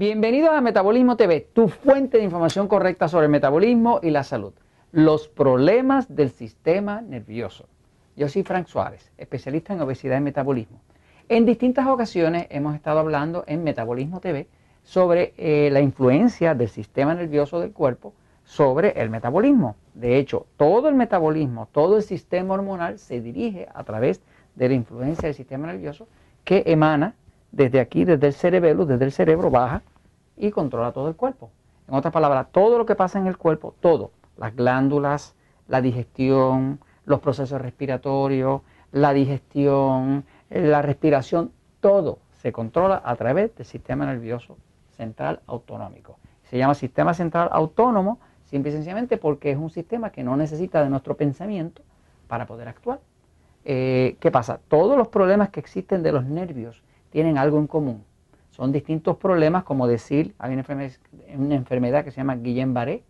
Bienvenidos a Metabolismo TV, tu fuente de información correcta sobre el metabolismo y la salud. Los problemas del sistema nervioso. Yo soy Frank Suárez, especialista en obesidad y metabolismo. En distintas ocasiones hemos estado hablando en Metabolismo TV sobre eh, la influencia del sistema nervioso del cuerpo sobre el metabolismo. De hecho, todo el metabolismo, todo el sistema hormonal se dirige a través de la influencia del sistema nervioso que emana desde aquí, desde el cerebelo, desde el cerebro, baja y controla todo el cuerpo. En otras palabras, todo lo que pasa en el cuerpo, todo, las glándulas, la digestión, los procesos respiratorios, la digestión, la respiración, todo se controla a través del sistema nervioso central autonómico. Se llama sistema central autónomo simple y sencillamente porque es un sistema que no necesita de nuestro pensamiento para poder actuar. Eh, ¿Qué pasa? Todos los problemas que existen de los nervios tienen algo en común. Son distintos problemas, como decir, hay una enfermedad, que se llama Guillain-Barré,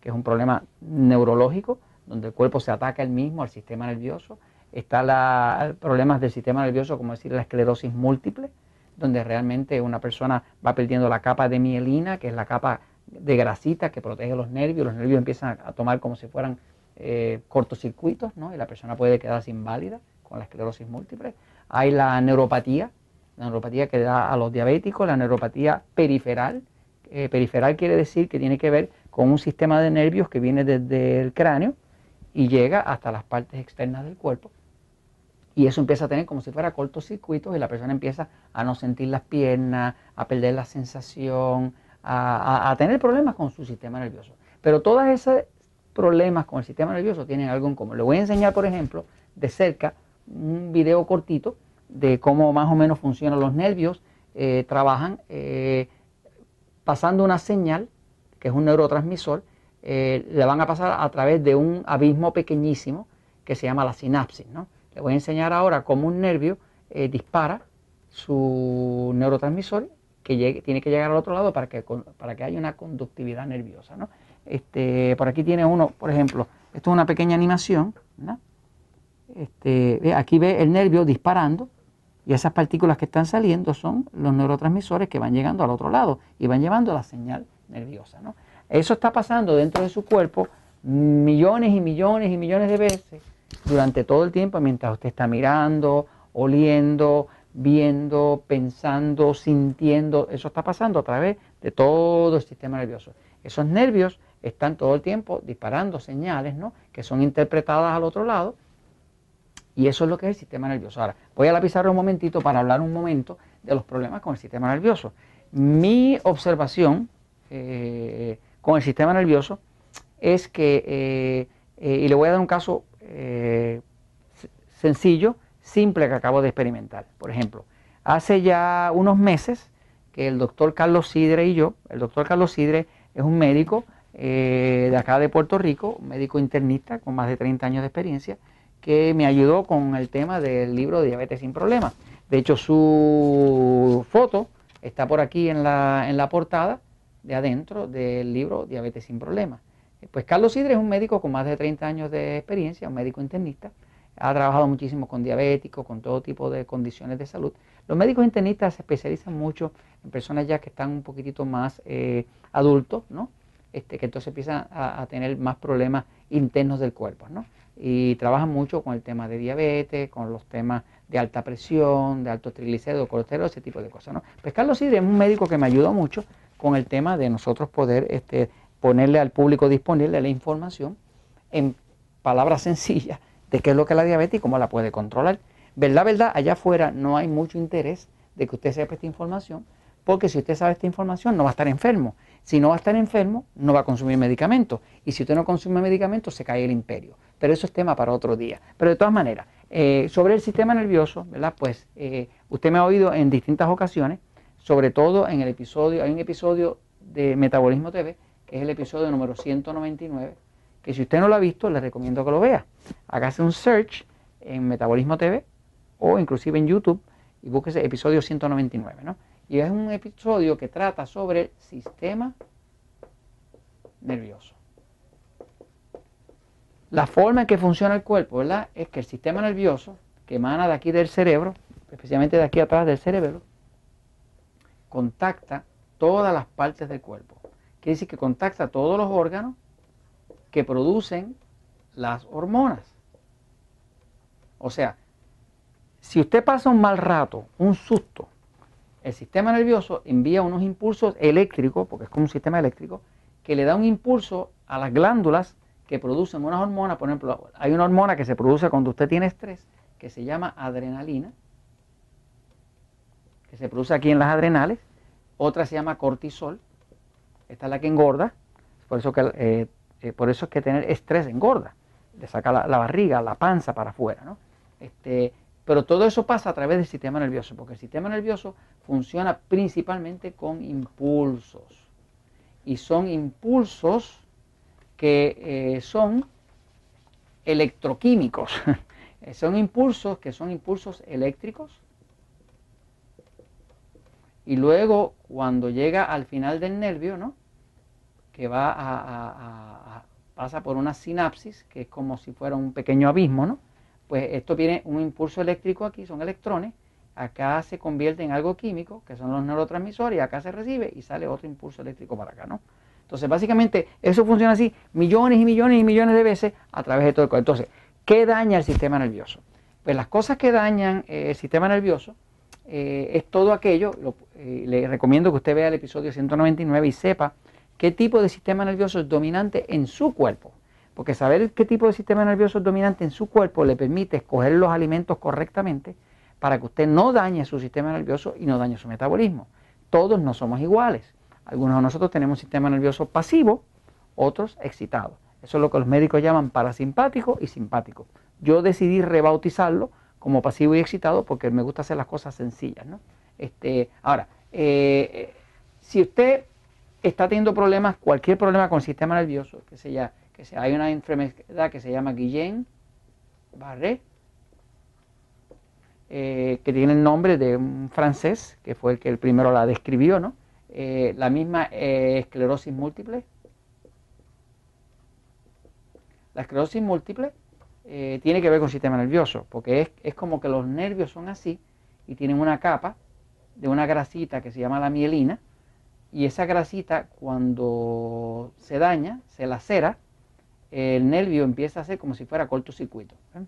que es un problema neurológico, donde el cuerpo se ataca el mismo al sistema nervioso. Está la, problemas del sistema nervioso, como decir la esclerosis múltiple, donde realmente una persona va perdiendo la capa de mielina, que es la capa de grasita que protege los nervios, los nervios empiezan a tomar como si fueran eh, cortocircuitos, ¿no? y la persona puede quedarse inválida con la esclerosis múltiple. Hay la neuropatía, la neuropatía que da a los diabéticos, la neuropatía periferal. Eh, periferal quiere decir que tiene que ver con un sistema de nervios que viene desde el cráneo y llega hasta las partes externas del cuerpo. Y eso empieza a tener como si fuera cortocircuitos y la persona empieza a no sentir las piernas, a perder la sensación, a, a tener problemas con su sistema nervioso. Pero todos esos problemas con el sistema nervioso tienen algo en común. Le voy a enseñar, por ejemplo, de cerca un video cortito de cómo más o menos funcionan los nervios, eh, trabajan eh, pasando una señal, que es un neurotransmisor, eh, le van a pasar a través de un abismo pequeñísimo que se llama la sinapsis. ¿no? Le voy a enseñar ahora cómo un nervio dispara su neurotransmisor que tiene que llegar al otro lado para que, para que haya una conductividad nerviosa. ¿no? Este, por aquí tiene uno, por ejemplo, esto es una pequeña animación. Este, aquí ve el nervio disparando y esas partículas que están saliendo son los neurotransmisores que van llegando al otro lado y van llevando la señal nerviosa. ¿no? Eso está pasando dentro de su cuerpo millones y millones y millones de veces durante todo el tiempo mientras usted está mirando, oliendo, viendo, pensando, sintiendo. Eso está pasando a través de todo el sistema nervioso. Esos nervios están todo el tiempo disparando señales ¿no? que son interpretadas al otro lado y eso es lo que es el sistema nervioso. Ahora, voy a la pizarra un momentito para hablar un momento de los problemas con el sistema nervioso. Mi observación eh, con el sistema nervioso es que, eh, eh, y le voy a dar un caso sencillo, simple que acabo de experimentar. Por ejemplo, hace ya unos meses que el doctor Carlos Sidre y yo, el doctor Carlos Sidre es un médico de acá de Puerto Rico, un médico internista con más de 30 años de experiencia, que me ayudó con el tema del libro Diabetes sin Problemas. De hecho, su foto está por aquí en la, en la portada de adentro del libro Diabetes sin Problemas. Pues Carlos Sidre es un médico con más de 30 años de experiencia, un médico internista. Ha trabajado muchísimo con diabéticos, con todo tipo de condiciones de salud. Los médicos internistas se especializan mucho en personas ya que están un poquitito más eh, adultos, ¿no? Este, que entonces empiezan a, a, tener más problemas internos del cuerpo, ¿no? y trabaja mucho con el tema de diabetes, con los temas de alta presión, de alto triglicéridos, colesterol, ese tipo de cosas. ¿no? Pues Carlos Sidre es un médico que me ayudó mucho con el tema de nosotros poder este, ponerle al público disponible la información en palabras sencillas de qué es lo que es la diabetes y cómo la puede controlar. Verdad, verdad, allá afuera no hay mucho interés de que usted sepa esta información, porque si usted sabe esta información no va a estar enfermo. Si no va a estar enfermo, no va a consumir medicamentos. Y si usted no consume medicamentos, se cae el imperio. Pero eso es tema para otro día. Pero de todas maneras, eh, sobre el sistema nervioso, ¿verdad? Pues eh, usted me ha oído en distintas ocasiones, sobre todo en el episodio, hay un episodio de Metabolismo TV, que es el episodio número 199, que si usted no lo ha visto, le recomiendo que lo vea. Hágase un search en Metabolismo TV o inclusive en YouTube y búsquese episodio 199, ¿no? Y es un episodio que trata sobre el sistema nervioso. La forma en que funciona el cuerpo, ¿verdad? Es que el sistema nervioso, que emana de aquí del cerebro, especialmente de aquí atrás del cerebro, contacta todas las partes del cuerpo. Quiere decir que contacta todos los órganos que producen las hormonas. O sea, si usted pasa un mal rato, un susto, el sistema nervioso envía unos impulsos eléctricos, porque es como un sistema eléctrico, que le da un impulso a las glándulas que producen unas hormonas. Por ejemplo, hay una hormona que se produce cuando usted tiene estrés, que se llama adrenalina, que se produce aquí en las adrenales. Otra se llama cortisol, esta es la que engorda, por eso, que, eh, eh, es que tener estrés engorda, le saca la, barriga, la panza para afuera. ¿no? Este, pero todo eso pasa a través del sistema nervioso, porque el sistema nervioso funciona principalmente con impulsos. Y son impulsos que eh, son electroquímicos. son impulsos que son impulsos eléctricos. Y luego, cuando llega al final del nervio, ¿no? que va a, pasa por una sinapsis, que es como si fuera un pequeño abismo, ¿no? Pues esto tiene un impulso eléctrico aquí, son electrones, acá se convierte en algo químico, que son los neurotransmisores, acá se recibe y sale otro impulso eléctrico para acá, ¿no? Entonces, básicamente, eso funciona así millones y millones y millones de veces a través de todo el cuerpo. Entonces, ¿qué daña el sistema nervioso? Pues las cosas que dañan eh, el sistema nervioso eh, es todo aquello, eh, le recomiendo que usted vea el episodio 199 y sepa qué tipo de sistema nervioso es dominante en su cuerpo. Porque saber qué tipo de sistema nervioso es dominante en su cuerpo le permite escoger los alimentos correctamente para que usted no dañe su sistema nervioso y no dañe su metabolismo. Todos no somos iguales. Algunos de nosotros tenemos un sistema nervioso pasivo, otros excitado. Eso es lo que los médicos llaman parasimpático y simpático. Yo decidí rebautizarlo como pasivo y excitado porque me gusta hacer las cosas sencillas. Este, ahora, eh, si usted está teniendo problemas, cualquier problema con el sistema nervioso, que sea, que hay una enfermedad que se llama Guillain-Barré, eh, que tiene el nombre de un francés, que fue el que el primero la describió, ¿no? Eh, la misma eh, esclerosis múltiple. La esclerosis múltiple tiene que ver con el sistema nervioso, porque es, es como que los nervios son así y tienen una capa de una grasita que se llama la mielina, y esa grasita cuando se daña, se lacera, el nervio empieza a ser como si fuera cortocircuito. ¿eh?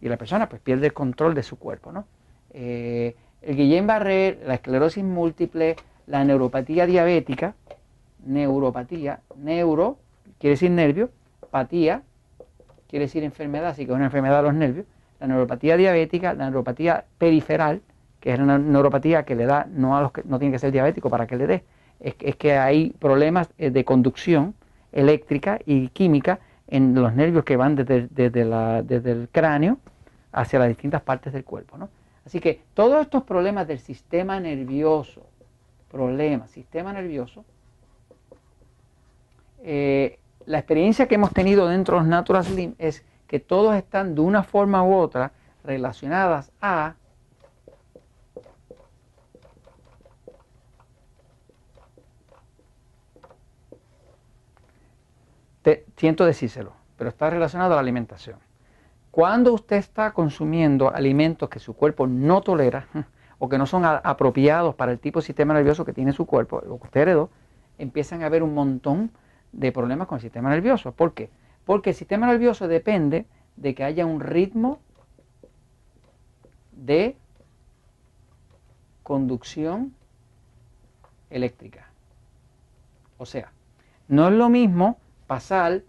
Y la persona pues pierde el control de su cuerpo. ¿no? Eh, el Guillain-Barré, la esclerosis múltiple, la neuropatía diabética, neuropatía, neuro quiere decir nervio, patía quiere decir enfermedad, así que es una enfermedad de los nervios, la neuropatía diabética, la neuropatía periferal, que es una neuropatía que le da, no a los que no tiene que ser diabético para que le dé, es, que hay problemas eh, de conducción eléctrica y química en los nervios que van desde, desde, el cráneo hacia las distintas partes del cuerpo. ¿no? Así que todos estos problemas del sistema nervioso, problemas, sistema nervioso, eh, la experiencia que hemos tenido dentro de los Natural Slim es que todos están de una forma u otra relacionadas a siento decírselo, pero está relacionado a la alimentación. Cuando usted está consumiendo alimentos que su cuerpo no tolera o que no son apropiados para el tipo de sistema nervioso que tiene su cuerpo, lo que usted heredó, empiezan a haber un montón de problemas con el sistema nervioso. ¿Por qué? Porque el sistema nervioso depende de que haya un ritmo de conducción eléctrica. O sea, no es lo mismo pasar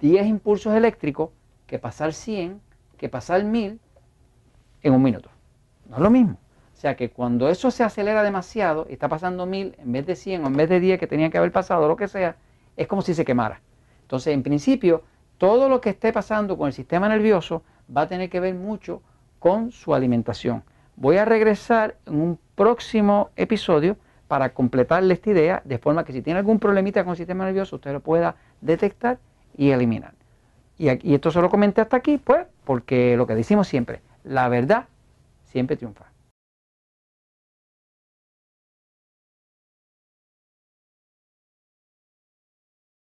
10 impulsos eléctricos que pasar 100, que pasar 1000 en un minuto. No es lo mismo. O sea que cuando eso se acelera demasiado y está pasando 1000 en vez de 100 o en vez de 10 que tenía que haber pasado, lo que sea, es como si se quemara. Entonces, en principio, todo lo que esté pasando con el sistema nervioso va a tener que ver mucho con su alimentación. Voy a regresar en un próximo episodio para completarle esta idea, de forma que si tiene algún problemita con el sistema nervioso, usted lo pueda detectar y eliminar. Y, y esto se lo comenté hasta aquí, pues, porque lo que decimos siempre, la verdad siempre triunfa.